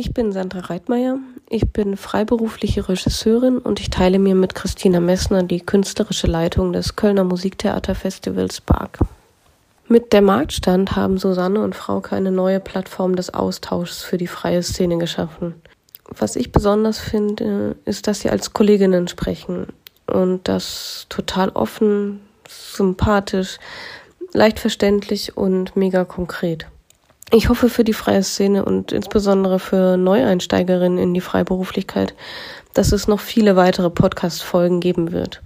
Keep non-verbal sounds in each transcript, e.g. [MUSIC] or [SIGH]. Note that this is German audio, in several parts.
Ich bin Sandra Reitmeier. Ich bin freiberufliche Regisseurin und ich teile mir mit Christina Messner die künstlerische Leitung des Kölner Musiktheaterfestivals Bark. Mit der Marktstand haben Susanne und Frauke eine neue Plattform des Austauschs für die freie Szene geschaffen. Was ich besonders finde, ist, dass sie als Kolleginnen sprechen und das total offen, sympathisch, leicht verständlich und mega konkret. Ich hoffe für die freie Szene und insbesondere für Neueinsteigerinnen in die Freiberuflichkeit, dass es noch viele weitere Podcast-Folgen geben wird.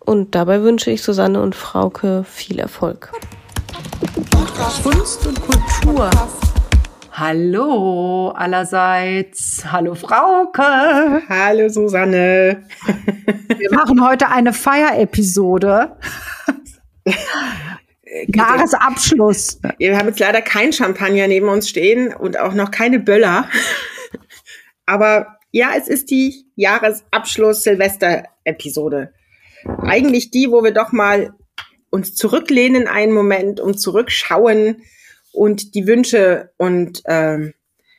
Und dabei wünsche ich Susanne und Frauke viel Erfolg. Kunst und Kultur. Hallo allerseits. Hallo Frauke. Hallo Susanne. Wir machen heute eine Feierepisode. [LAUGHS] Jahresabschluss. Wir haben jetzt leider kein Champagner neben uns stehen und auch noch keine Böller. [LAUGHS] Aber ja, es ist die Jahresabschluss-Silvester-Episode. Eigentlich die, wo wir doch mal uns zurücklehnen einen Moment und zurückschauen und die Wünsche und ähm,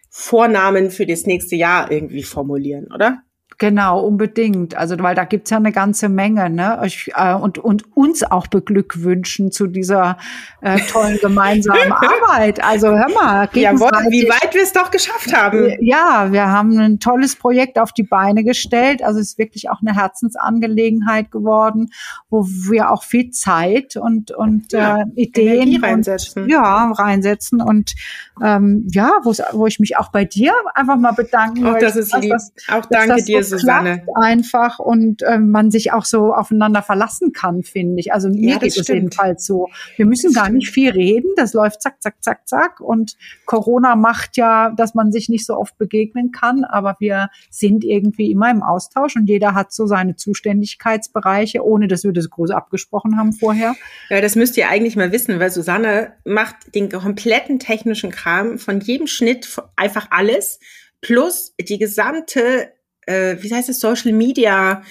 Vornamen für das nächste Jahr irgendwie formulieren, oder? Genau, unbedingt. Also, weil da gibt's ja eine ganze Menge, ne? Ich, äh, und, und uns auch beglückwünschen zu dieser äh, tollen [LAUGHS] gemeinsamen Arbeit. Also hör mal, Jawohl, wie weit wir es doch geschafft haben. Ja, wir haben ein tolles Projekt auf die Beine gestellt. Also es ist wirklich auch eine Herzensangelegenheit geworden, wo wir auch viel Zeit und, und ja, äh, Ideen. Und, ja, reinsetzen. Und ähm, ja, wo ich mich auch bei dir einfach mal bedanken möchte. Auch das ist lieb. auch danke dir Susanne. einfach und äh, man sich auch so aufeinander verlassen kann, finde ich. Also mir ja, geht es jedenfalls so. Wir müssen das gar stimmt. nicht viel reden. Das läuft zack, zack, zack, zack. Und Corona macht ja, dass man sich nicht so oft begegnen kann, aber wir sind irgendwie immer im Austausch und jeder hat so seine Zuständigkeitsbereiche, ohne dass wir das groß abgesprochen haben vorher. Ja, das müsst ihr eigentlich mal wissen, weil Susanne macht den kompletten technischen Kram von jedem Schnitt einfach alles plus die gesamte äh, wie heißt es, Social Media,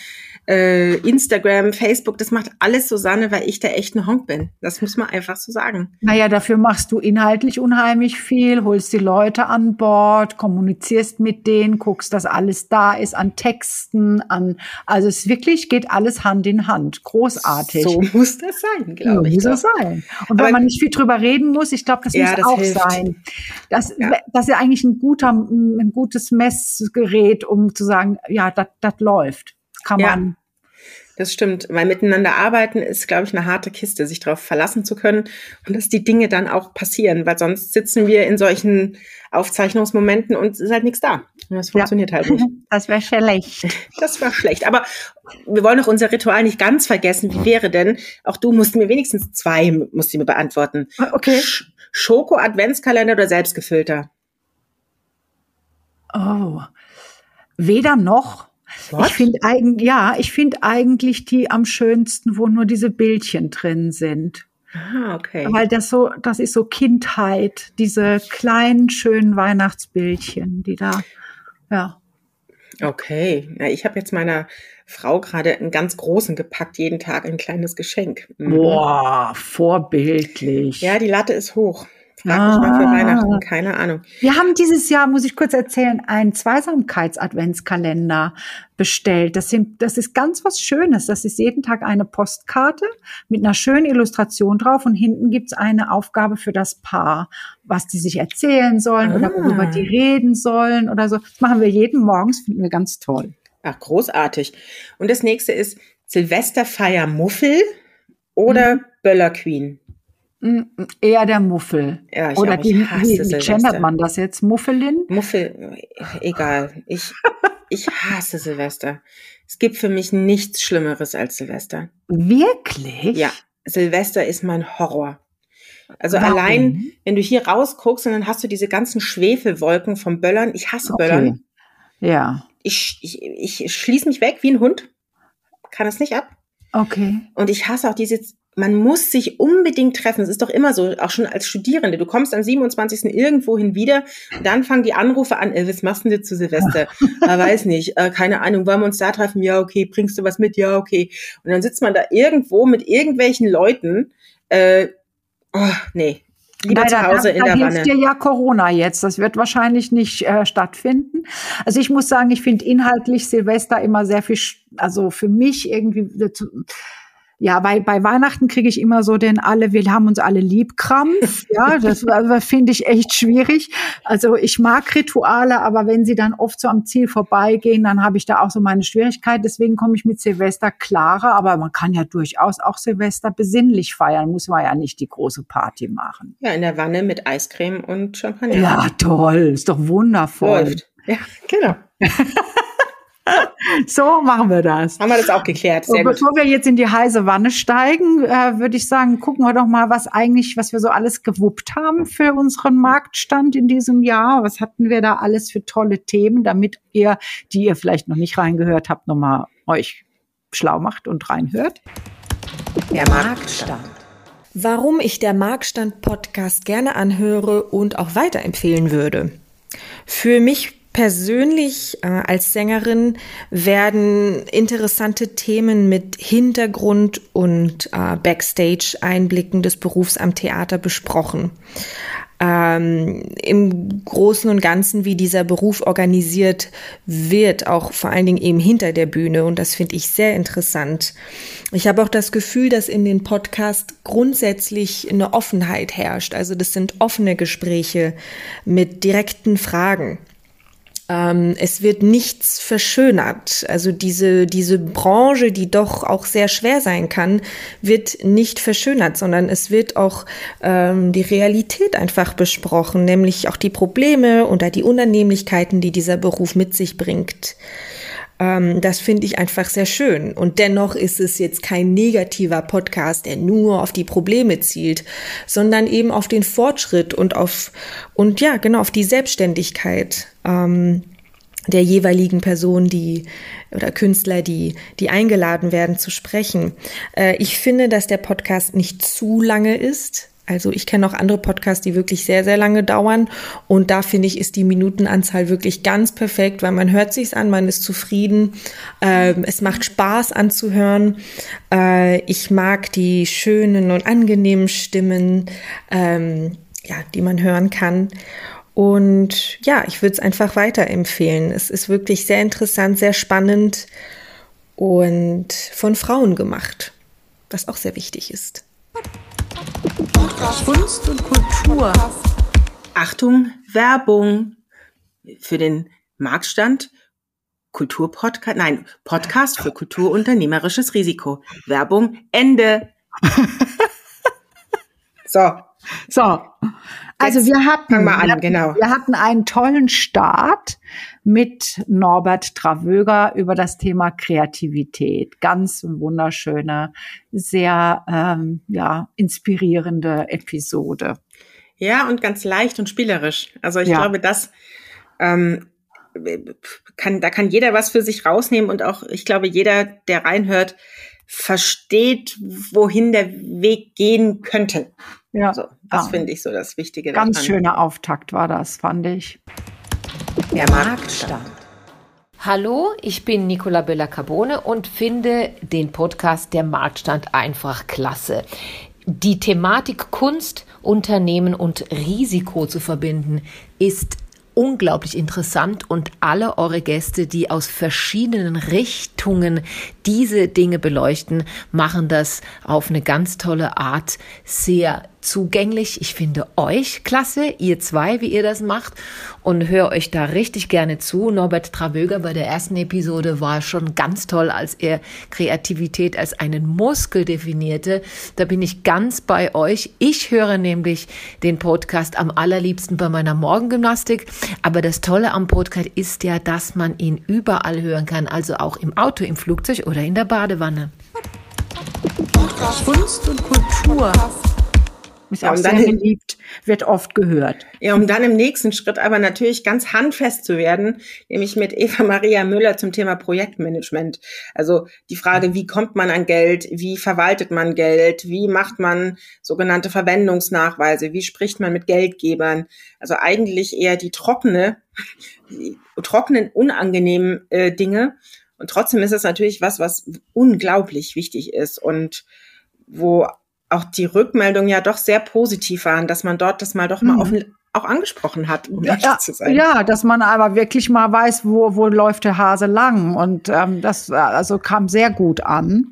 äh, Instagram, Facebook, das macht alles Susanne, weil ich der echt ein Honk bin. Das muss man einfach so sagen. Naja, dafür machst du inhaltlich unheimlich viel, holst die Leute an Bord, kommunizierst mit denen, guckst, dass alles da ist an Texten, an, also es wirklich geht alles Hand in Hand. Großartig. So muss das sein, glaube ich. Muss das sein. Und wenn man nicht viel drüber reden muss, ich glaube, das ja, muss das auch hilft. sein. Das, ja. das ist ja eigentlich ein guter, ein gutes Messgerät, um zu sagen, ja, das läuft kann man. Das stimmt, weil miteinander arbeiten ist, glaube ich, eine harte Kiste, sich darauf verlassen zu können und dass die Dinge dann auch passieren, weil sonst sitzen wir in solchen Aufzeichnungsmomenten und es ist halt nichts da. Und das funktioniert ja. halt nicht. [LAUGHS] Das wäre schlecht. Das war schlecht. Aber wir wollen auch unser Ritual nicht ganz vergessen. Wie wäre denn, auch du musst mir wenigstens zwei, musst du mir beantworten. Okay. Schoko-Adventskalender oder selbstgefüllter? Oh. Weder noch. Was? Ich finde eigentlich, ja, ich finde eigentlich die am schönsten, wo nur diese Bildchen drin sind. Ah, okay. Weil das so, das ist so Kindheit, diese kleinen schönen Weihnachtsbildchen, die da, ja. Okay, ja, ich habe jetzt meiner Frau gerade einen ganz großen gepackt, jeden Tag ein kleines Geschenk. Mhm. Boah, vorbildlich. Ja, die Latte ist hoch. Frag ah. mich mal für Weihnachten, keine Ahnung. Wir haben dieses Jahr, muss ich kurz erzählen, einen Zweisamkeits-Adventskalender bestellt. Das, sind, das ist ganz was Schönes. Das ist jeden Tag eine Postkarte mit einer schönen Illustration drauf und hinten gibt's eine Aufgabe für das Paar, was die sich erzählen sollen ah. oder worüber die reden sollen oder so. Das machen wir jeden Morgen, das finden wir ganz toll. Ach, großartig. Und das nächste ist Silvesterfeier Muffel oder mhm. Böller Queen. Mm, eher der Muffel. Ja, ich Oder auch, ich hasse wie, wie gendert man das jetzt? Muffelin? Muffel, egal. Ich, ich hasse Silvester. Es gibt für mich nichts Schlimmeres als Silvester. Wirklich? Ja, Silvester ist mein Horror. Also Warum? allein, wenn du hier rausguckst und dann hast du diese ganzen Schwefelwolken vom Böllern. Ich hasse okay. Böllern. Ja. Ich, ich, ich schließe mich weg wie ein Hund. Kann es nicht ab. Okay. Und ich hasse auch diese man muss sich unbedingt treffen. Es ist doch immer so, auch schon als Studierende. Du kommst am 27. irgendwohin wieder, dann fangen die Anrufe an, äh, was machst du denn zu Silvester? äh, [LAUGHS] weiß nicht, äh, keine Ahnung, wollen wir uns da treffen? Ja, okay, bringst du was mit? Ja, okay. Und dann sitzt man da irgendwo mit irgendwelchen Leuten, äh, oh, nee, Lieber Nein, zu Hause da, in da der Wanne. dir ja Corona jetzt. Das wird wahrscheinlich nicht äh, stattfinden. Also ich muss sagen, ich finde inhaltlich Silvester immer sehr viel, also für mich irgendwie ja, bei, bei Weihnachten kriege ich immer so den alle, wir haben uns alle lieb Krampf. [LAUGHS] Ja, das, das finde ich echt schwierig. Also ich mag Rituale, aber wenn sie dann oft so am Ziel vorbeigehen, dann habe ich da auch so meine Schwierigkeit. Deswegen komme ich mit Silvester klarer, aber man kann ja durchaus auch Silvester besinnlich feiern, muss man ja nicht die große Party machen. Ja, in der Wanne mit Eiscreme und Champagner. Ja, toll, ist doch wundervoll. Läuft. Ja, genau. [LAUGHS] [LAUGHS] so machen wir das. Haben wir das auch geklärt. Sehr und bevor gut. wir jetzt in die heiße Wanne steigen, äh, würde ich sagen, gucken wir doch mal, was eigentlich, was wir so alles gewuppt haben für unseren Marktstand in diesem Jahr. Was hatten wir da alles für tolle Themen, damit ihr, die ihr vielleicht noch nicht reingehört habt, nochmal euch schlau macht und reinhört. Der Marktstand. Warum ich der Marktstand Podcast gerne anhöre und auch weiterempfehlen würde. Für mich persönlich äh, als Sängerin werden interessante Themen mit Hintergrund und äh, Backstage-Einblicken des Berufs am Theater besprochen. Ähm, Im Großen und Ganzen, wie dieser Beruf organisiert wird, auch vor allen Dingen eben hinter der Bühne. Und das finde ich sehr interessant. Ich habe auch das Gefühl, dass in den Podcast grundsätzlich eine Offenheit herrscht. Also das sind offene Gespräche mit direkten Fragen. Ähm, es wird nichts verschönert. Also diese, diese Branche, die doch auch sehr schwer sein kann, wird nicht verschönert, sondern es wird auch ähm, die Realität einfach besprochen, nämlich auch die Probleme oder die Unannehmlichkeiten, die dieser Beruf mit sich bringt. Ähm, das finde ich einfach sehr schön. Und dennoch ist es jetzt kein negativer Podcast, der nur auf die Probleme zielt, sondern eben auf den Fortschritt und auf, und ja, genau, auf die Selbstständigkeit. Ähm, der jeweiligen Person, die oder Künstler, die, die eingeladen werden zu sprechen. Äh, ich finde, dass der Podcast nicht zu lange ist. Also ich kenne auch andere Podcasts, die wirklich sehr, sehr lange dauern. Und da finde ich, ist die Minutenanzahl wirklich ganz perfekt, weil man hört sich's an, man ist zufrieden. Ähm, es macht Spaß anzuhören. Äh, ich mag die schönen und angenehmen Stimmen, ähm, ja, die man hören kann. Und ja, ich würde es einfach weiterempfehlen. Es ist wirklich sehr interessant, sehr spannend und von Frauen gemacht, was auch sehr wichtig ist. Kunst und Kultur. Achtung, Werbung für den Marktstand. Kulturpodcast, nein, Podcast für kulturunternehmerisches Risiko. Werbung, Ende. [LAUGHS] so. So. Also wir hatten, mal an, genau. wir hatten einen tollen Start mit Norbert Travöger über das Thema Kreativität. Ganz wunderschöne, sehr ähm, ja, inspirierende Episode. Ja, und ganz leicht und spielerisch. Also ich ja. glaube, das ähm, kann, da kann jeder was für sich rausnehmen und auch, ich glaube, jeder, der reinhört, versteht, wohin der Weg gehen könnte. Ja. So, das ja. finde ich so das Wichtige. Ganz daran. schöner Auftakt war das, fand ich. Der Marktstand. Hallo, ich bin Nicola Bella-Carbone und finde den Podcast Der Marktstand einfach klasse. Die Thematik Kunst, Unternehmen und Risiko zu verbinden, ist unglaublich interessant und alle eure Gäste, die aus verschiedenen Richtungen diese Dinge beleuchten, machen das auf eine ganz tolle Art sehr zugänglich. Ich finde euch klasse, ihr zwei, wie ihr das macht und höre euch da richtig gerne zu. Norbert Travöger bei der ersten Episode war schon ganz toll, als er Kreativität als einen Muskel definierte. Da bin ich ganz bei euch. Ich höre nämlich den Podcast am allerliebsten bei meiner Morgengymnastik. Aber das Tolle am Podcast ist ja, dass man ihn überall hören kann, also auch im Auto, im Flugzeug oder in der Badewanne. Kunst und Kultur. Ist ja, auch sehr beliebt, wird oft gehört. Ja, um dann im nächsten Schritt aber natürlich ganz handfest zu werden, nämlich mit Eva Maria Müller zum Thema Projektmanagement. Also die Frage, wie kommt man an Geld, wie verwaltet man Geld, wie macht man sogenannte Verwendungsnachweise, wie spricht man mit Geldgebern. Also eigentlich eher die trockene, die trockenen, unangenehmen äh, Dinge. Und trotzdem ist es natürlich was, was unglaublich wichtig ist und wo auch die Rückmeldungen ja doch sehr positiv waren, dass man dort das mal doch mal mhm. offen auch angesprochen hat, um ja, zu sein. Ja, dass man aber wirklich mal weiß, wo, wo läuft der Hase lang. Und ähm, das also kam sehr gut an.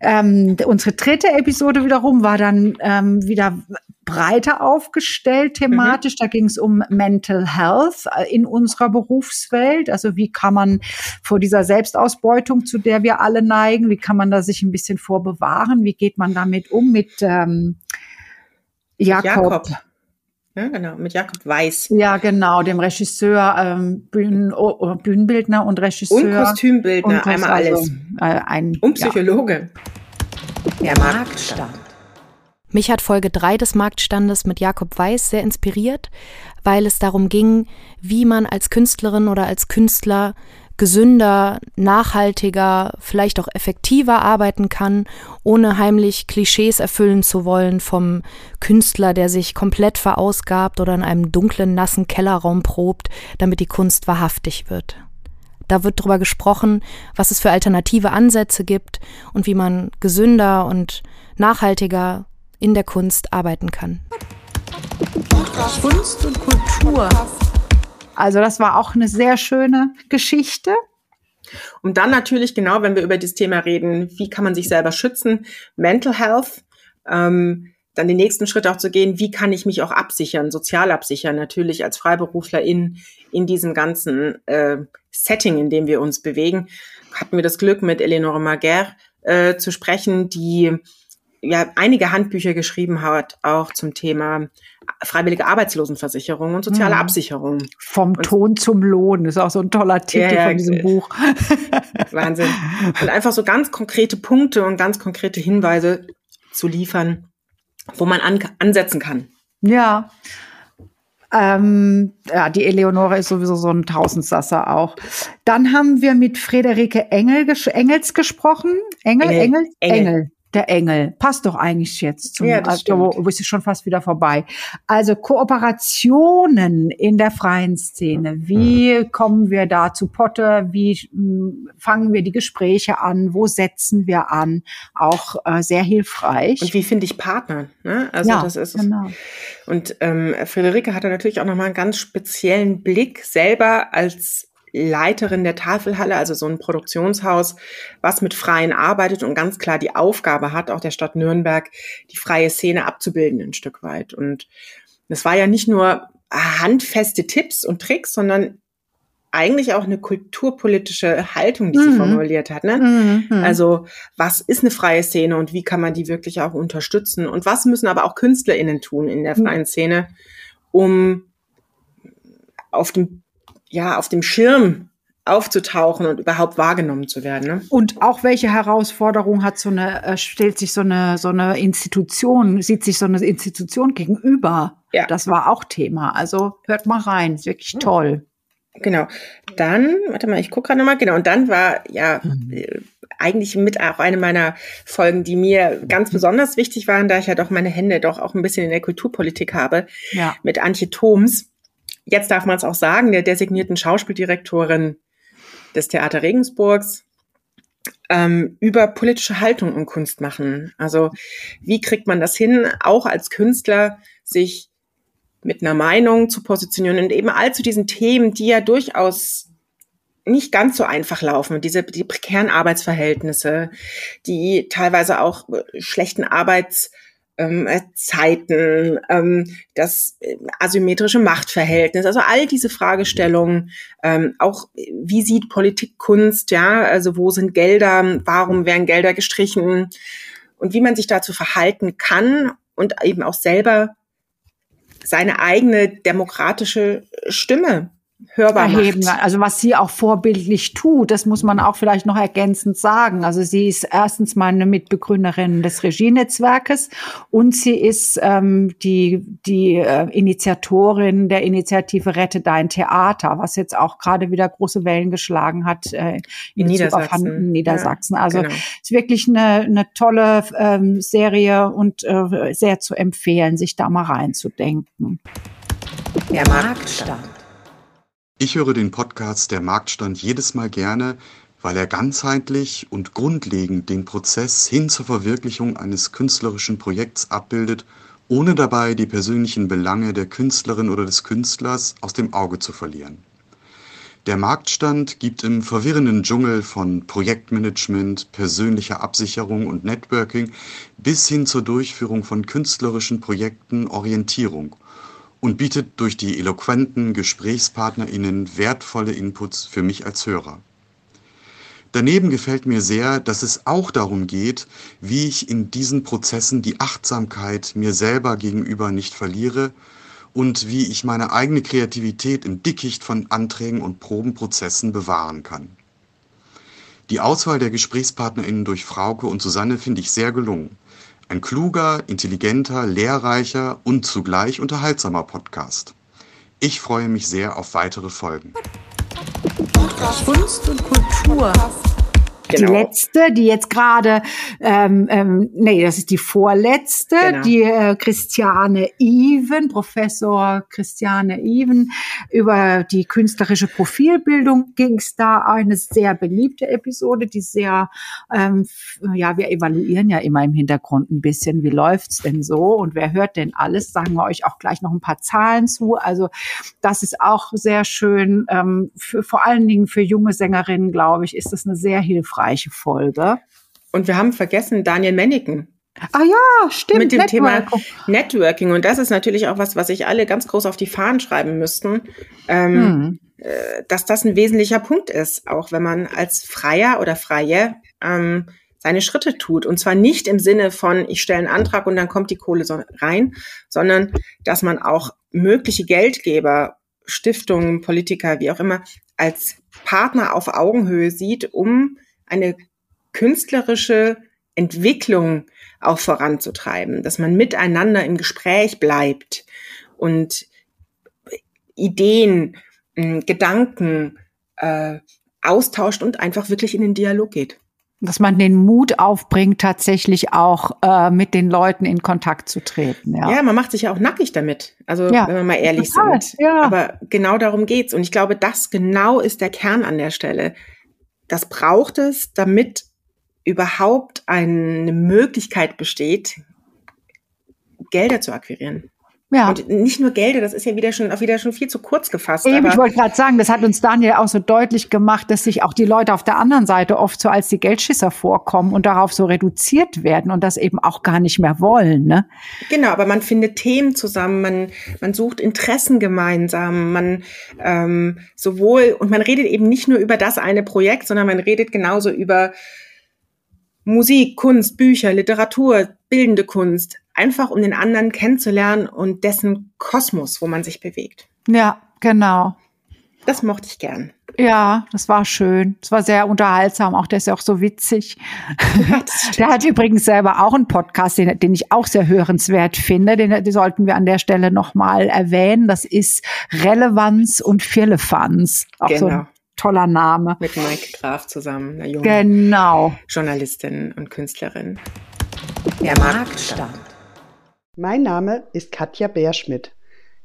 Ähm, unsere dritte Episode wiederum war dann ähm, wieder breiter aufgestellt thematisch. Mhm. Da ging es um Mental Health äh, in unserer Berufswelt. Also wie kann man vor dieser Selbstausbeutung, zu der wir alle neigen, wie kann man da sich ein bisschen vorbewahren? Wie geht man damit um mit ähm, Jakob. Jakob. Ja, genau, mit Jakob Weiß. Ja, genau, dem Regisseur, ähm, Bühnen, oh, Bühnenbildner und Regisseur. Und Kostümbildner, und einmal also, alles. Äh, ein, und Psychologe. Ja. Der Marktstand. Mich hat Folge 3 des Marktstandes mit Jakob Weiß sehr inspiriert, weil es darum ging, wie man als Künstlerin oder als Künstler gesünder, nachhaltiger, vielleicht auch effektiver arbeiten kann, ohne heimlich Klischees erfüllen zu wollen vom Künstler, der sich komplett verausgabt oder in einem dunklen, nassen Kellerraum probt, damit die Kunst wahrhaftig wird. Da wird darüber gesprochen, was es für alternative Ansätze gibt und wie man gesünder und nachhaltiger in der Kunst arbeiten kann. Kunst und Kultur. Also das war auch eine sehr schöne Geschichte. Und dann natürlich genau, wenn wir über das Thema reden, wie kann man sich selber schützen, Mental Health, ähm, dann den nächsten Schritt auch zu gehen, wie kann ich mich auch absichern, sozial absichern, natürlich als Freiberufler in, diesem ganzen äh, Setting, in dem wir uns bewegen. Hatten wir das Glück, mit Eleonore Maguer äh, zu sprechen, die ja einige Handbücher geschrieben hat, auch zum Thema freiwillige Arbeitslosenversicherung und soziale mhm. Absicherung. Vom und Ton zum Lohn ist auch so ein toller Titel ja, von diesem Buch. [LAUGHS] Wahnsinn. Und einfach so ganz konkrete Punkte und ganz konkrete Hinweise zu liefern, wo man an, ansetzen kann. Ja. Ähm, ja, die Eleonore ist sowieso so ein Tausendsasser auch. Dann haben wir mit Friederike Engel, Engels gesprochen. Engel, Engel, Engel. Engel der Engel. Passt doch eigentlich jetzt zum, ja, das also, wo, ist es schon fast wieder vorbei. Also Kooperationen in der freien Szene. Wie kommen wir da zu Potte? Wie hm, fangen wir die Gespräche an? Wo setzen wir an? Auch äh, sehr hilfreich. Und wie finde ich Partner? Ne? Also ja, das ist genau. Und ähm, Friederike hatte natürlich auch nochmal einen ganz speziellen Blick selber als Leiterin der Tafelhalle, also so ein Produktionshaus, was mit Freien arbeitet und ganz klar die Aufgabe hat, auch der Stadt Nürnberg, die freie Szene abzubilden ein Stück weit. Und das war ja nicht nur handfeste Tipps und Tricks, sondern eigentlich auch eine kulturpolitische Haltung, die mhm. sie formuliert hat. Ne? Mhm. Also was ist eine freie Szene und wie kann man die wirklich auch unterstützen? Und was müssen aber auch KünstlerInnen tun in der mhm. freien Szene, um auf dem ja, auf dem Schirm aufzutauchen und überhaupt wahrgenommen zu werden. Ne? Und auch welche Herausforderung hat so eine, äh, stellt sich so eine, so eine Institution, sieht sich so eine Institution gegenüber? Ja. Das war auch Thema. Also hört mal rein, ist wirklich toll. Genau. Dann, warte mal, ich gucke gerade nochmal, genau, und dann war ja äh, eigentlich mit auch eine meiner Folgen, die mir ganz besonders wichtig waren, da ich ja doch meine Hände doch auch ein bisschen in der Kulturpolitik habe, ja. mit Antje Thoms jetzt darf man es auch sagen, der designierten Schauspieldirektorin des Theater Regensburgs, ähm, über politische Haltung und Kunst machen. Also wie kriegt man das hin, auch als Künstler sich mit einer Meinung zu positionieren und eben all zu diesen Themen, die ja durchaus nicht ganz so einfach laufen. Diese die prekären Arbeitsverhältnisse, die teilweise auch schlechten Arbeits ähm, äh, Zeiten, ähm, das äh, asymmetrische Machtverhältnis, also all diese Fragestellungen, ähm, auch wie sieht Politik Kunst, ja, also wo sind Gelder, warum werden Gelder gestrichen? Und wie man sich dazu verhalten kann und eben auch selber seine eigene demokratische Stimme hörbar erheben. Macht. Also was sie auch vorbildlich tut, das muss man auch vielleicht noch ergänzend sagen. Also sie ist erstens mal eine Mitbegründerin des Regienetzwerkes und sie ist ähm, die, die äh, Initiatorin der Initiative Rette Dein Theater, was jetzt auch gerade wieder große Wellen geschlagen hat äh, in Niedersachsen. Niedersachsen. Also genau. ist wirklich eine, eine tolle ähm, Serie und äh, sehr zu empfehlen, sich da mal reinzudenken. Der Marktstand. Ich höre den Podcast Der Marktstand jedes Mal gerne, weil er ganzheitlich und grundlegend den Prozess hin zur Verwirklichung eines künstlerischen Projekts abbildet, ohne dabei die persönlichen Belange der Künstlerin oder des Künstlers aus dem Auge zu verlieren. Der Marktstand gibt im verwirrenden Dschungel von Projektmanagement, persönlicher Absicherung und Networking bis hin zur Durchführung von künstlerischen Projekten Orientierung und bietet durch die eloquenten GesprächspartnerInnen wertvolle Inputs für mich als Hörer. Daneben gefällt mir sehr, dass es auch darum geht, wie ich in diesen Prozessen die Achtsamkeit mir selber gegenüber nicht verliere und wie ich meine eigene Kreativität im Dickicht von Anträgen und Probenprozessen bewahren kann. Die Auswahl der GesprächspartnerInnen durch Frauke und Susanne finde ich sehr gelungen. Ein kluger, intelligenter, lehrreicher und zugleich unterhaltsamer Podcast. Ich freue mich sehr auf weitere Folgen. Kunst und Kultur. Genau. Die letzte, die jetzt gerade, ähm, ähm, nee, das ist die vorletzte, genau. die äh, Christiane Even, Professor Christiane Even, über die künstlerische Profilbildung ging es da eine sehr beliebte Episode, die sehr, ähm, ja, wir evaluieren ja immer im Hintergrund ein bisschen, wie läuft's denn so und wer hört denn alles, sagen wir euch auch gleich noch ein paar Zahlen zu. Also das ist auch sehr schön, ähm, für, vor allen Dingen für junge Sängerinnen, glaube ich, ist das eine sehr hilfreiche hilfreiche Folge. Und wir haben vergessen Daniel Menniken. Ah ja, stimmt. Mit dem Networking. Thema Networking. Und das ist natürlich auch was, was sich alle ganz groß auf die Fahnen schreiben müssten, ähm, hm. äh, dass das ein wesentlicher Punkt ist, auch wenn man als Freier oder Freie ähm, seine Schritte tut. Und zwar nicht im Sinne von, ich stelle einen Antrag und dann kommt die Kohle so rein, sondern dass man auch mögliche Geldgeber, Stiftungen, Politiker, wie auch immer, als Partner auf Augenhöhe sieht, um eine künstlerische Entwicklung auch voranzutreiben, dass man miteinander im Gespräch bleibt und Ideen, hm, Gedanken äh, austauscht und einfach wirklich in den Dialog geht. Dass man den Mut aufbringt, tatsächlich auch äh, mit den Leuten in Kontakt zu treten. Ja, ja man macht sich ja auch nackig damit. Also ja, wenn wir mal ehrlich total, sind. Ja. Aber genau darum geht's. Und ich glaube, das genau ist der Kern an der Stelle. Das braucht es, damit überhaupt eine Möglichkeit besteht, Gelder zu akquirieren. Ja. Und nicht nur Gelder, das ist ja wieder schon, auch wieder schon viel zu kurz gefasst. Eben, ich wollte gerade sagen, das hat uns Daniel auch so deutlich gemacht, dass sich auch die Leute auf der anderen Seite oft so als die Geldschisser vorkommen und darauf so reduziert werden und das eben auch gar nicht mehr wollen. Ne? Genau, aber man findet Themen zusammen, man, man sucht Interessen gemeinsam, man ähm, sowohl, und man redet eben nicht nur über das eine Projekt, sondern man redet genauso über Musik, Kunst, Bücher, Literatur, bildende Kunst, einfach um den anderen kennenzulernen und dessen Kosmos, wo man sich bewegt. Ja, genau. Das mochte ich gern. Ja, das war schön. Es war sehr unterhaltsam. Auch der ist ja auch so witzig. Ja, [LAUGHS] der hat übrigens selber auch einen Podcast, den, den ich auch sehr hörenswert finde. Den, den sollten wir an der Stelle nochmal erwähnen. Das ist Relevanz und Firlefanz. Auch genau. so ein toller Name. Mit Mike Graf zusammen, einer jungen genau. Journalistin und Künstlerin. Der Marktstand. Mein Name ist Katja Bärschmidt.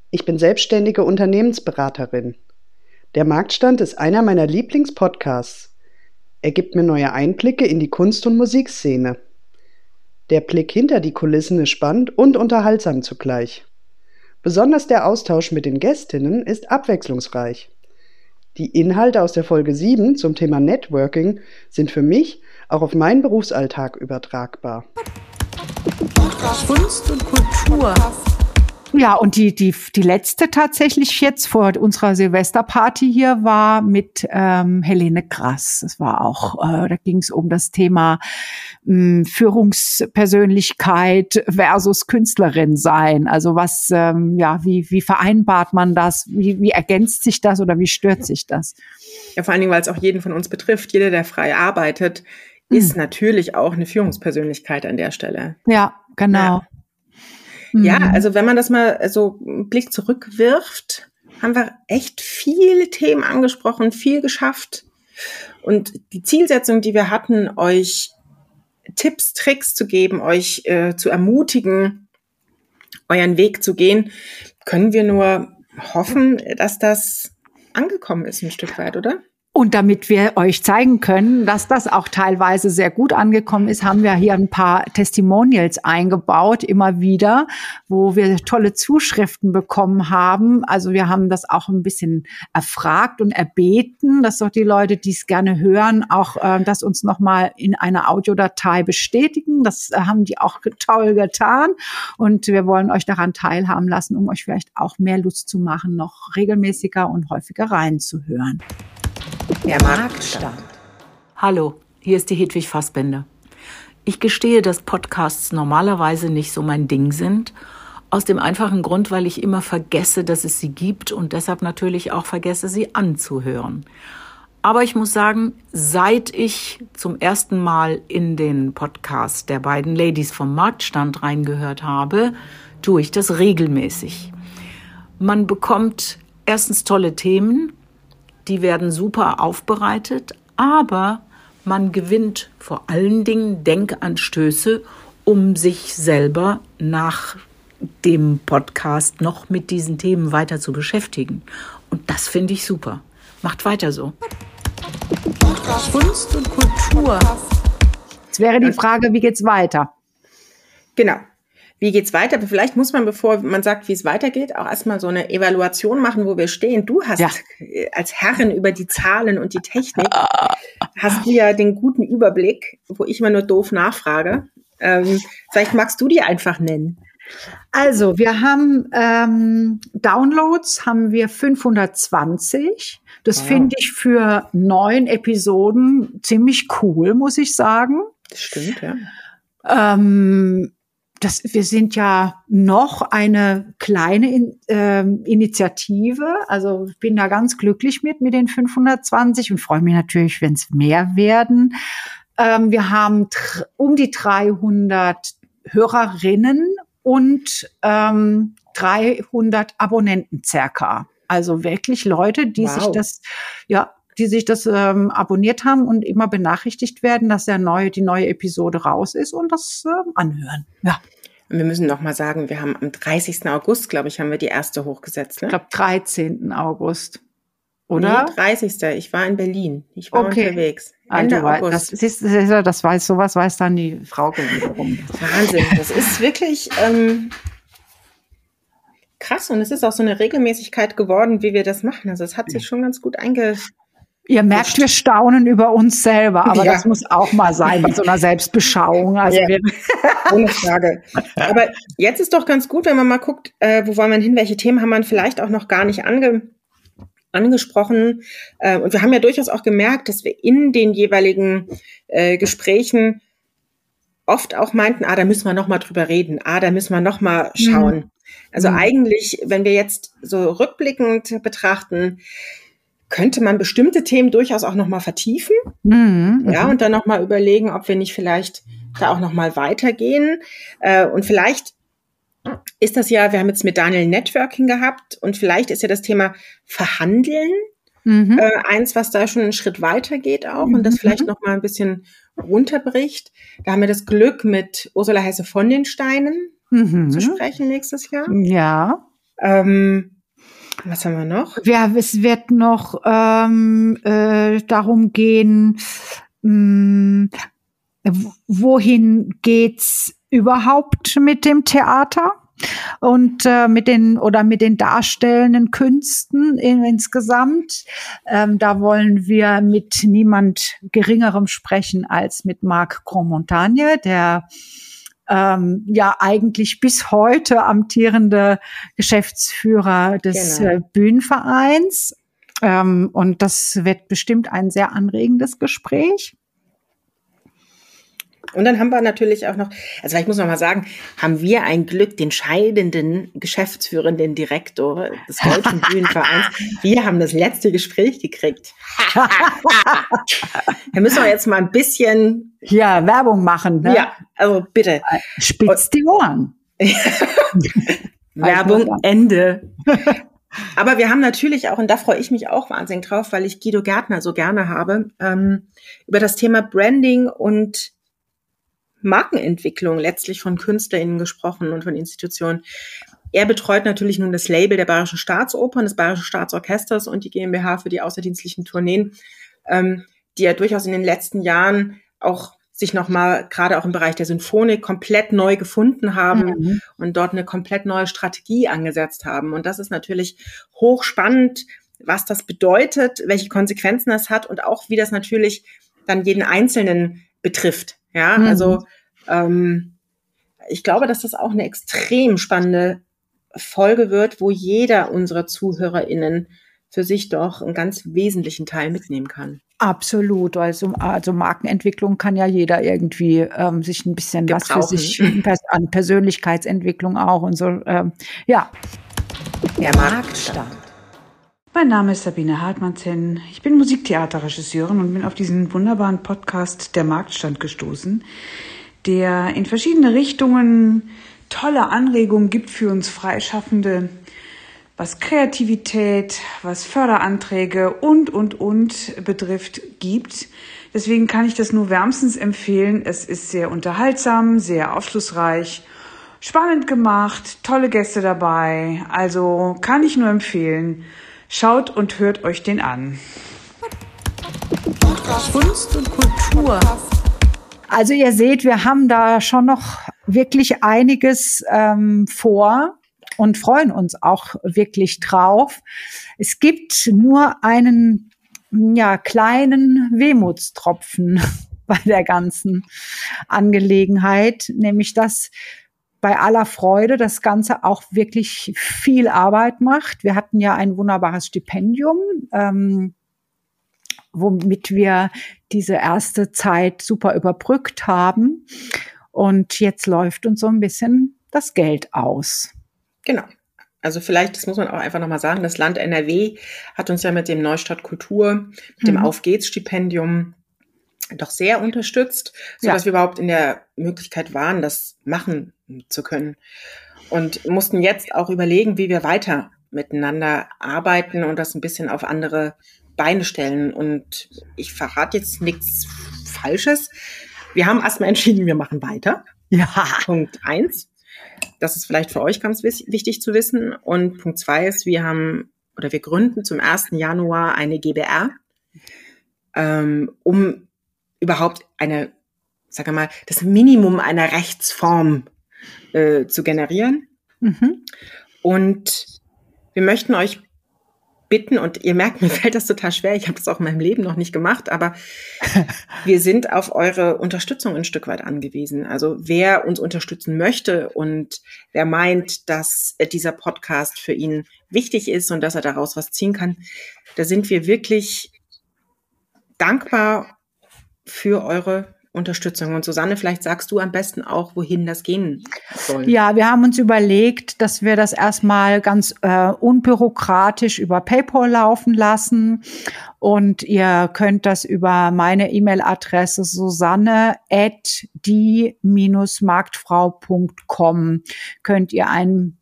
Ich bin selbstständige Unternehmensberaterin. Der Marktstand ist einer meiner Lieblingspodcasts. Er gibt mir neue Einblicke in die Kunst- und Musikszene. Der Blick hinter die Kulissen ist spannend und unterhaltsam zugleich. Besonders der Austausch mit den Gästinnen ist abwechslungsreich. Die Inhalte aus der Folge 7 zum Thema Networking sind für mich auch auf meinen Berufsalltag übertragbar. Kunst und Kultur. Ja, und die, die, die letzte tatsächlich jetzt vor unserer Silvesterparty hier war mit ähm, Helene Grass. Das war auch, äh, da ging es um das Thema mh, hm, Führungspersönlichkeit versus Künstlerin sein. Also was, ähm, ja, wie, wie vereinbart man das? Wie, wie ergänzt sich das oder wie stört sich das? Ja, vor allen Dingen, weil es auch jeden von uns betrifft. Jeder, der frei arbeitet, ist hm. natürlich auch eine Führungspersönlichkeit an der Stelle. Ja, genau. Ja. Ja, mhm. also wenn man das mal so einen Blick zurückwirft, haben wir echt viele Themen angesprochen, viel geschafft. Und die Zielsetzung, die wir hatten, euch Tipps, Tricks zu geben, euch äh, zu ermutigen, euren Weg zu gehen, können wir nur hoffen, dass das angekommen ist ein Stück weit, oder? Und damit wir euch zeigen können, dass das auch teilweise sehr gut angekommen ist, haben wir hier ein paar Testimonials eingebaut, immer wieder, wo wir tolle Zuschriften bekommen haben. Also wir haben das auch ein bisschen erfragt und erbeten, dass doch die Leute, die es gerne hören, auch äh, das uns nochmal in einer Audiodatei bestätigen. Das äh, haben die auch [LAUGHS] toll getan. Und wir wollen euch daran teilhaben lassen, um euch vielleicht auch mehr Lust zu machen, noch regelmäßiger und häufiger reinzuhören. Der Marktstand. Hallo, hier ist die Hedwig Fassbender. Ich gestehe, dass Podcasts normalerweise nicht so mein Ding sind. Aus dem einfachen Grund, weil ich immer vergesse, dass es sie gibt und deshalb natürlich auch vergesse, sie anzuhören. Aber ich muss sagen, seit ich zum ersten Mal in den Podcast der beiden Ladies vom Marktstand reingehört habe, tue ich das regelmäßig. Man bekommt erstens tolle Themen, die werden super aufbereitet, aber man gewinnt vor allen Dingen Denkanstöße, um sich selber nach dem Podcast noch mit diesen Themen weiter zu beschäftigen. Und das finde ich super. Macht weiter so. Kunst und Kultur. Jetzt wäre die Frage, wie geht's weiter? Genau wie geht's weiter? Aber vielleicht muss man, bevor man sagt, wie es weitergeht, auch erstmal so eine Evaluation machen, wo wir stehen. Du hast ja. als Herrin über die Zahlen und die Technik, hast du ja den guten Überblick, wo ich immer nur doof nachfrage. Ähm, vielleicht magst du die einfach nennen. Also, wir haben ähm, Downloads haben wir 520. Das wow. finde ich für neun Episoden ziemlich cool, muss ich sagen. Das stimmt, ja. Ähm, das, wir sind ja noch eine kleine in, äh, Initiative. Also ich bin da ganz glücklich mit, mit den 520 und freue mich natürlich, wenn es mehr werden. Ähm, wir haben um die 300 Hörerinnen und ähm, 300 Abonnenten circa. Also wirklich Leute, die wow. sich das, ja, die sich das ähm, abonniert haben und immer benachrichtigt werden, dass der neue, die neue Episode raus ist und das ähm, anhören. Ja. Und wir müssen noch mal sagen, wir haben am 30. August, glaube ich, haben wir die erste hochgesetzt. Ne? Ich glaube 13. August. Oder? Nee, 30. Ich war in Berlin. Ich war okay. unterwegs. Ah, Ende also, August. Das, siehst, das weiß, sowas weiß dann die Frau wiederum. Wahnsinn. Das ist wirklich ähm, krass und es ist auch so eine Regelmäßigkeit geworden, wie wir das machen. Also es hat sich schon ganz gut einge Ihr merkt, wir staunen über uns selber, aber ja. das muss auch mal sein mit so einer Selbstbeschauung. Also ja. Ohne Frage. Aber jetzt ist doch ganz gut, wenn man mal guckt, äh, wo wollen wir hin, welche Themen haben wir vielleicht auch noch gar nicht ange angesprochen. Äh, und wir haben ja durchaus auch gemerkt, dass wir in den jeweiligen äh, Gesprächen oft auch meinten, ah, da müssen wir noch mal drüber reden, ah, da müssen wir noch mal schauen. Mhm. Also mhm. eigentlich, wenn wir jetzt so rückblickend betrachten, könnte man bestimmte Themen durchaus auch noch mal vertiefen, mhm, ja, mhm. und dann noch mal überlegen, ob wir nicht vielleicht da auch noch mal weitergehen. Äh, und vielleicht ist das ja, wir haben jetzt mit Daniel Networking gehabt und vielleicht ist ja das Thema Verhandeln mhm. äh, eins, was da schon einen Schritt weiter geht auch und das mhm. vielleicht noch mal ein bisschen runterbricht. Da haben wir das Glück, mit Ursula Hesse von den Steinen mhm. zu sprechen nächstes Jahr. Ja. Ähm, was haben wir noch? Ja, es wird noch ähm, äh, darum gehen, mh, hm, wohin geht's überhaupt mit dem Theater? und äh, mit den oder mit den darstellenden Künsten in, insgesamt. Ähm, da wollen wir mit niemand Geringerem sprechen als mit Marc Grosmontagne, der ähm, ja eigentlich bis heute amtierende Geschäftsführer des genau. äh, Bühnenvereins. Ähm, und das wird bestimmt ein sehr anregendes Gespräch. Und dann haben wir natürlich auch noch, also ich muss noch mal sagen, haben wir ein Glück, den scheidenden geschäftsführenden Direktor des Deutschen [LAUGHS] Bühnenvereins. Wir haben das letzte Gespräch gekriegt. [LAUGHS] da müssen wir jetzt mal ein bisschen ja Werbung machen. Ne? Ja, also bitte. Spitzt die Ohren. [LAUGHS] Werbung Ende. Aber wir haben natürlich auch, und da freue ich mich auch wahnsinnig drauf, weil ich Guido Gärtner so gerne habe, ähm, über das Thema Branding und Markenentwicklung letztlich von KünstlerInnen gesprochen und von Institutionen. er betreut natürlich nun das Label der Bayerischen Staatsopern, des Bayerischen Staatsorchesters und die GmbH für die außerdienstlichen Tourneen, ähm, die ja durchaus in den letzten Jahren auch sich nochmal gerade auch im Bereich der Symphonik komplett neu gefunden haben mhm. und dort eine komplett neue Strategie angesetzt haben. Und das ist natürlich hochspannend, was das bedeutet, welche Konsequenzen das hat und auch wie das natürlich dann jeden Einzelnen betrifft. Ja, mhm. also ähm, ich glaube, dass das auch eine extrem spannende Folge wird, wo jeder unserer ZuhörerInnen für sich doch einen ganz wesentlichen Teil mitnehmen kann. Absolut. Also, also Markenentwicklung kann ja jeder irgendwie ähm, sich ein bisschen Gebrauchen. was für sich an Persönlichkeitsentwicklung auch und so. Ähm, ja. Der Marktstand. Mein Name ist Sabine Hartmann-Zenn. Ich bin Musiktheaterregisseurin und bin auf diesen wunderbaren Podcast Der Marktstand gestoßen, der in verschiedene Richtungen tolle Anregungen gibt für uns Freischaffende, was Kreativität, was Förderanträge und, und, und betrifft, gibt. Deswegen kann ich das nur wärmstens empfehlen. Es ist sehr unterhaltsam, sehr aufschlussreich, spannend gemacht, tolle Gäste dabei. Also kann ich nur empfehlen. Schaut und hört euch den an. Kunst und Kultur. Also ihr seht, wir haben da schon noch wirklich einiges ähm, vor und freuen uns auch wirklich drauf. Es gibt nur einen ja, kleinen Wehmutstropfen [LAUGHS] bei der ganzen Angelegenheit, nämlich dass bei aller Freude das Ganze auch wirklich viel Arbeit macht. Wir hatten ja ein wunderbares Stipendium. Ähm, womit wir diese erste Zeit super überbrückt haben. Und jetzt läuft uns so ein bisschen das Geld aus. Genau. Also vielleicht, das muss man auch einfach nochmal sagen, das Land NRW hat uns ja mit dem Neustadt Kultur, mit dem mhm. Auf geht's Stipendium doch sehr unterstützt, sodass ja. wir überhaupt in der Möglichkeit waren, das machen zu können. Und mussten jetzt auch überlegen, wie wir weiter miteinander arbeiten und das ein bisschen auf andere Beine stellen. Und ich verrate jetzt nichts Falsches. Wir haben erstmal entschieden, wir machen weiter. Ja. Punkt eins. Das ist vielleicht für euch ganz wichtig zu wissen. Und Punkt zwei ist, wir haben oder wir gründen zum 1. Januar eine GBR, ähm, um überhaupt eine, sag mal, das Minimum einer Rechtsform äh, zu generieren. Mhm. Und wir möchten euch bitten, und ihr merkt, [LAUGHS] mir fällt das total schwer, ich habe das auch in meinem Leben noch nicht gemacht, aber [LAUGHS] wir sind auf eure Unterstützung ein Stück weit angewiesen. Also wer uns unterstützen möchte und wer meint, dass dieser Podcast für ihn wichtig ist und dass er daraus was ziehen kann, da sind wir wirklich dankbar für eure Unterstützung. Und Susanne, vielleicht sagst du am besten auch, wohin das gehen soll. Ja, wir haben uns überlegt, dass wir das erstmal ganz äh, unbürokratisch über PayPal laufen lassen. Und ihr könnt das über meine E-Mail-Adresse susanne at die-marktfrau.com könnt ihr einen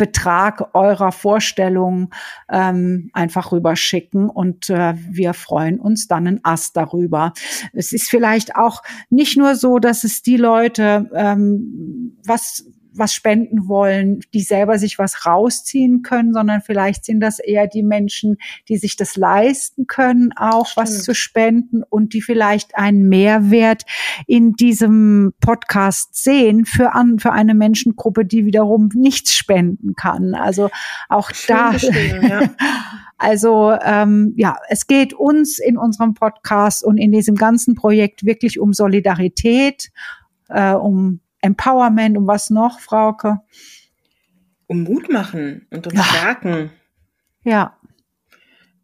Betrag eurer Vorstellung ähm, einfach rüberschicken und äh, wir freuen uns dann ein Ass darüber. Es ist vielleicht auch nicht nur so, dass es die Leute ähm, was was spenden wollen, die selber sich was rausziehen können, sondern vielleicht sind das eher die Menschen, die sich das leisten können, auch Stimmt. was zu spenden und die vielleicht einen Mehrwert in diesem Podcast sehen für, an, für eine Menschengruppe, die wiederum nichts spenden kann. Also auch Schön da. Ja. [LAUGHS] Also ähm, ja, es geht uns in unserem Podcast und in diesem ganzen Projekt wirklich um Solidarität, äh, um Empowerment, um was noch, Frauke? Um Mut machen und um Stärken. Ja.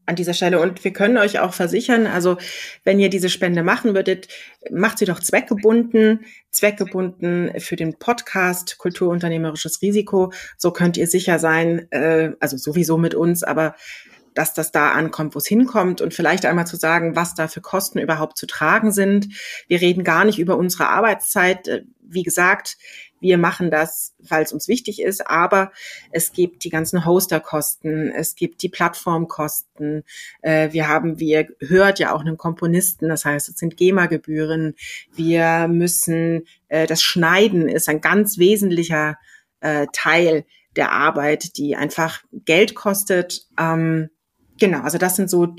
An dieser Stelle. Und wir können euch auch versichern, also wenn ihr diese Spende machen würdet, macht sie doch zweckgebunden, zweckgebunden für den Podcast Kulturunternehmerisches Risiko. So könnt ihr sicher sein, äh, also sowieso mit uns, aber dass das da ankommt, wo es hinkommt und vielleicht einmal zu sagen, was da für Kosten überhaupt zu tragen sind. Wir reden gar nicht über unsere Arbeitszeit. Äh, wie gesagt, wir machen das, weil es uns wichtig ist, aber es gibt die ganzen Hosterkosten, es gibt die Plattformkosten. Äh, wir haben, wie ihr hört, ja auch einen Komponisten, das heißt, es sind GEMA-Gebühren. Wir müssen, äh, das Schneiden ist ein ganz wesentlicher Teil der Arbeit, die einfach Geld kostet. Ähm, genau, also das sind so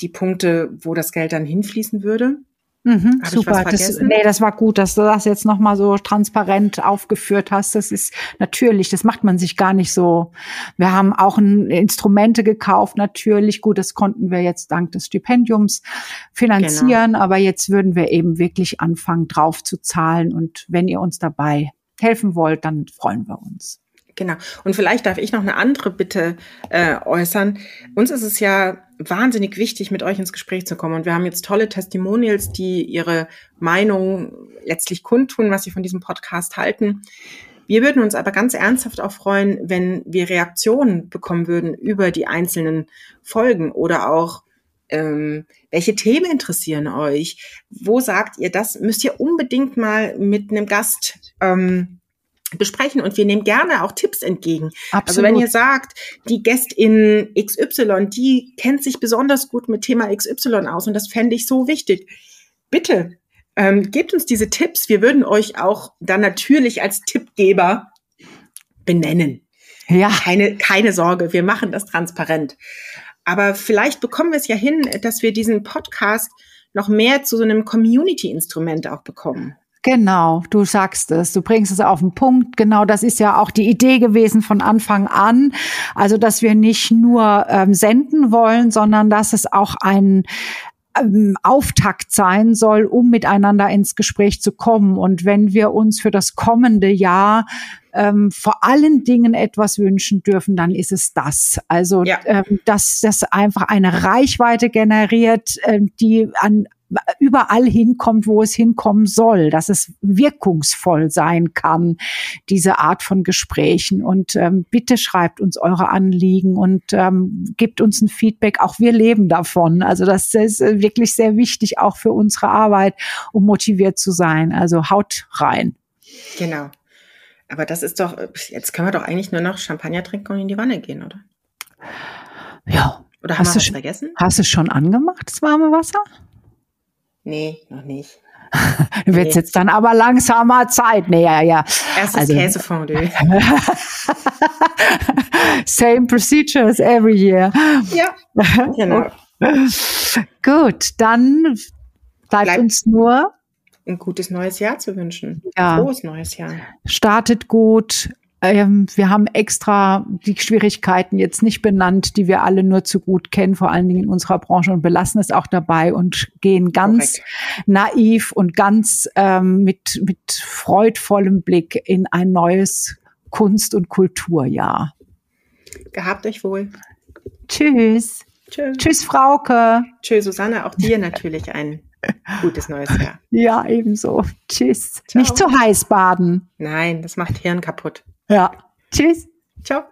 die Punkte, wo das Geld dann hinfließen würde. Mhm, super. Das, nee, das war gut, dass du das jetzt nochmal so transparent aufgeführt hast. Das ist natürlich, das macht man sich gar nicht so. Wir haben auch ein, Instrumente gekauft, natürlich. Gut, das konnten wir jetzt dank des Stipendiums finanzieren, genau. aber jetzt würden wir eben wirklich anfangen, drauf zu zahlen. Und wenn ihr uns dabei helfen wollt, dann freuen wir uns. Genau. Und vielleicht darf ich noch eine andere Bitte äh, äußern. Uns ist es ja wahnsinnig wichtig, mit euch ins Gespräch zu kommen. Und wir haben jetzt tolle Testimonials, die ihre Meinung letztlich kundtun, was sie von diesem Podcast halten. Wir würden uns aber ganz ernsthaft auch freuen, wenn wir Reaktionen bekommen würden über die einzelnen Folgen oder auch ähm, welche Themen interessieren euch? Wo sagt ihr, das müsst ihr unbedingt mal mit einem Gast ähm, besprechen und wir nehmen gerne auch Tipps entgegen. Absolut. Also wenn ihr sagt, die Gästin XY, die kennt sich besonders gut mit Thema XY aus und das fände ich so wichtig. Bitte ähm, gebt uns diese Tipps. Wir würden euch auch dann natürlich als Tippgeber benennen. Ja. Keine, keine Sorge, wir machen das transparent. Aber vielleicht bekommen wir es ja hin, dass wir diesen Podcast noch mehr zu so einem Community-Instrument auch bekommen. Genau, du sagst es, du bringst es auf den Punkt. Genau, das ist ja auch die Idee gewesen von Anfang an. Also, dass wir nicht nur ähm, senden wollen, sondern dass es auch ein ähm, Auftakt sein soll, um miteinander ins Gespräch zu kommen. Und wenn wir uns für das kommende Jahr ähm, vor allen Dingen etwas wünschen dürfen, dann ist es das. Also, ja. ähm, dass das einfach eine Reichweite generiert, äh, die an überall hinkommt, wo es hinkommen soll, dass es wirkungsvoll sein kann, diese Art von Gesprächen. Und ähm, bitte schreibt uns eure Anliegen und ähm, gebt uns ein Feedback. Auch wir leben davon. Also das ist äh, wirklich sehr wichtig, auch für unsere Arbeit, um motiviert zu sein. Also haut rein. Genau. Aber das ist doch, jetzt können wir doch eigentlich nur noch Champagner trinken und in die Wanne gehen, oder? Ja. Oder haben hast wir was vergessen? Hast du schon angemacht, das warme Wasser? Nee, noch nicht. [LAUGHS] Wird nee. jetzt dann aber langsamer Zeit. Nee, ja, ja. Erstes also, Käsefondue. [LAUGHS] Same procedures every year. Ja, genau. [LAUGHS] Gut, dann bleibt, bleibt uns nur ein gutes neues Jahr zu wünschen. Ja. Frohes neues Jahr. Startet gut, ähm, wir haben extra die Schwierigkeiten jetzt nicht benannt, die wir alle nur zu gut kennen, vor allen Dingen in unserer Branche und belassen es auch dabei und gehen ganz Korrekt. naiv und ganz ähm, mit, mit freudvollem Blick in ein neues Kunst- und Kulturjahr. Gehabt euch wohl. Tschüss. Tschüss. Tschüss, Frauke. Tschüss, Susanne. Auch dir natürlich ein Gutes neues Jahr. [LAUGHS] Ja, ebenso. Tschüss. Ciao. Nicht zu heiß baden. Nein, das macht Hirn kaputt. Ja. Tschüss. Ciao.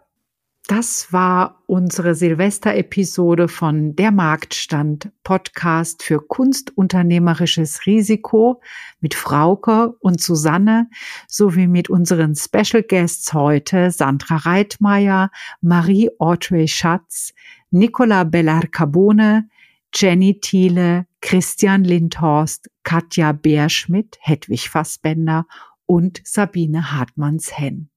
Das war unsere Silvester-Episode von Der Marktstand Podcast für kunstunternehmerisches Risiko mit Frauke und Susanne sowie mit unseren Special Guests heute Sandra Reitmeier, Marie Audrey Schatz, Nicola Bellar-Carbone, Jenny Thiele, Christian Lindhorst, Katja Beerschmidt, Hedwig Fassbender und Sabine Hartmanns-Henn.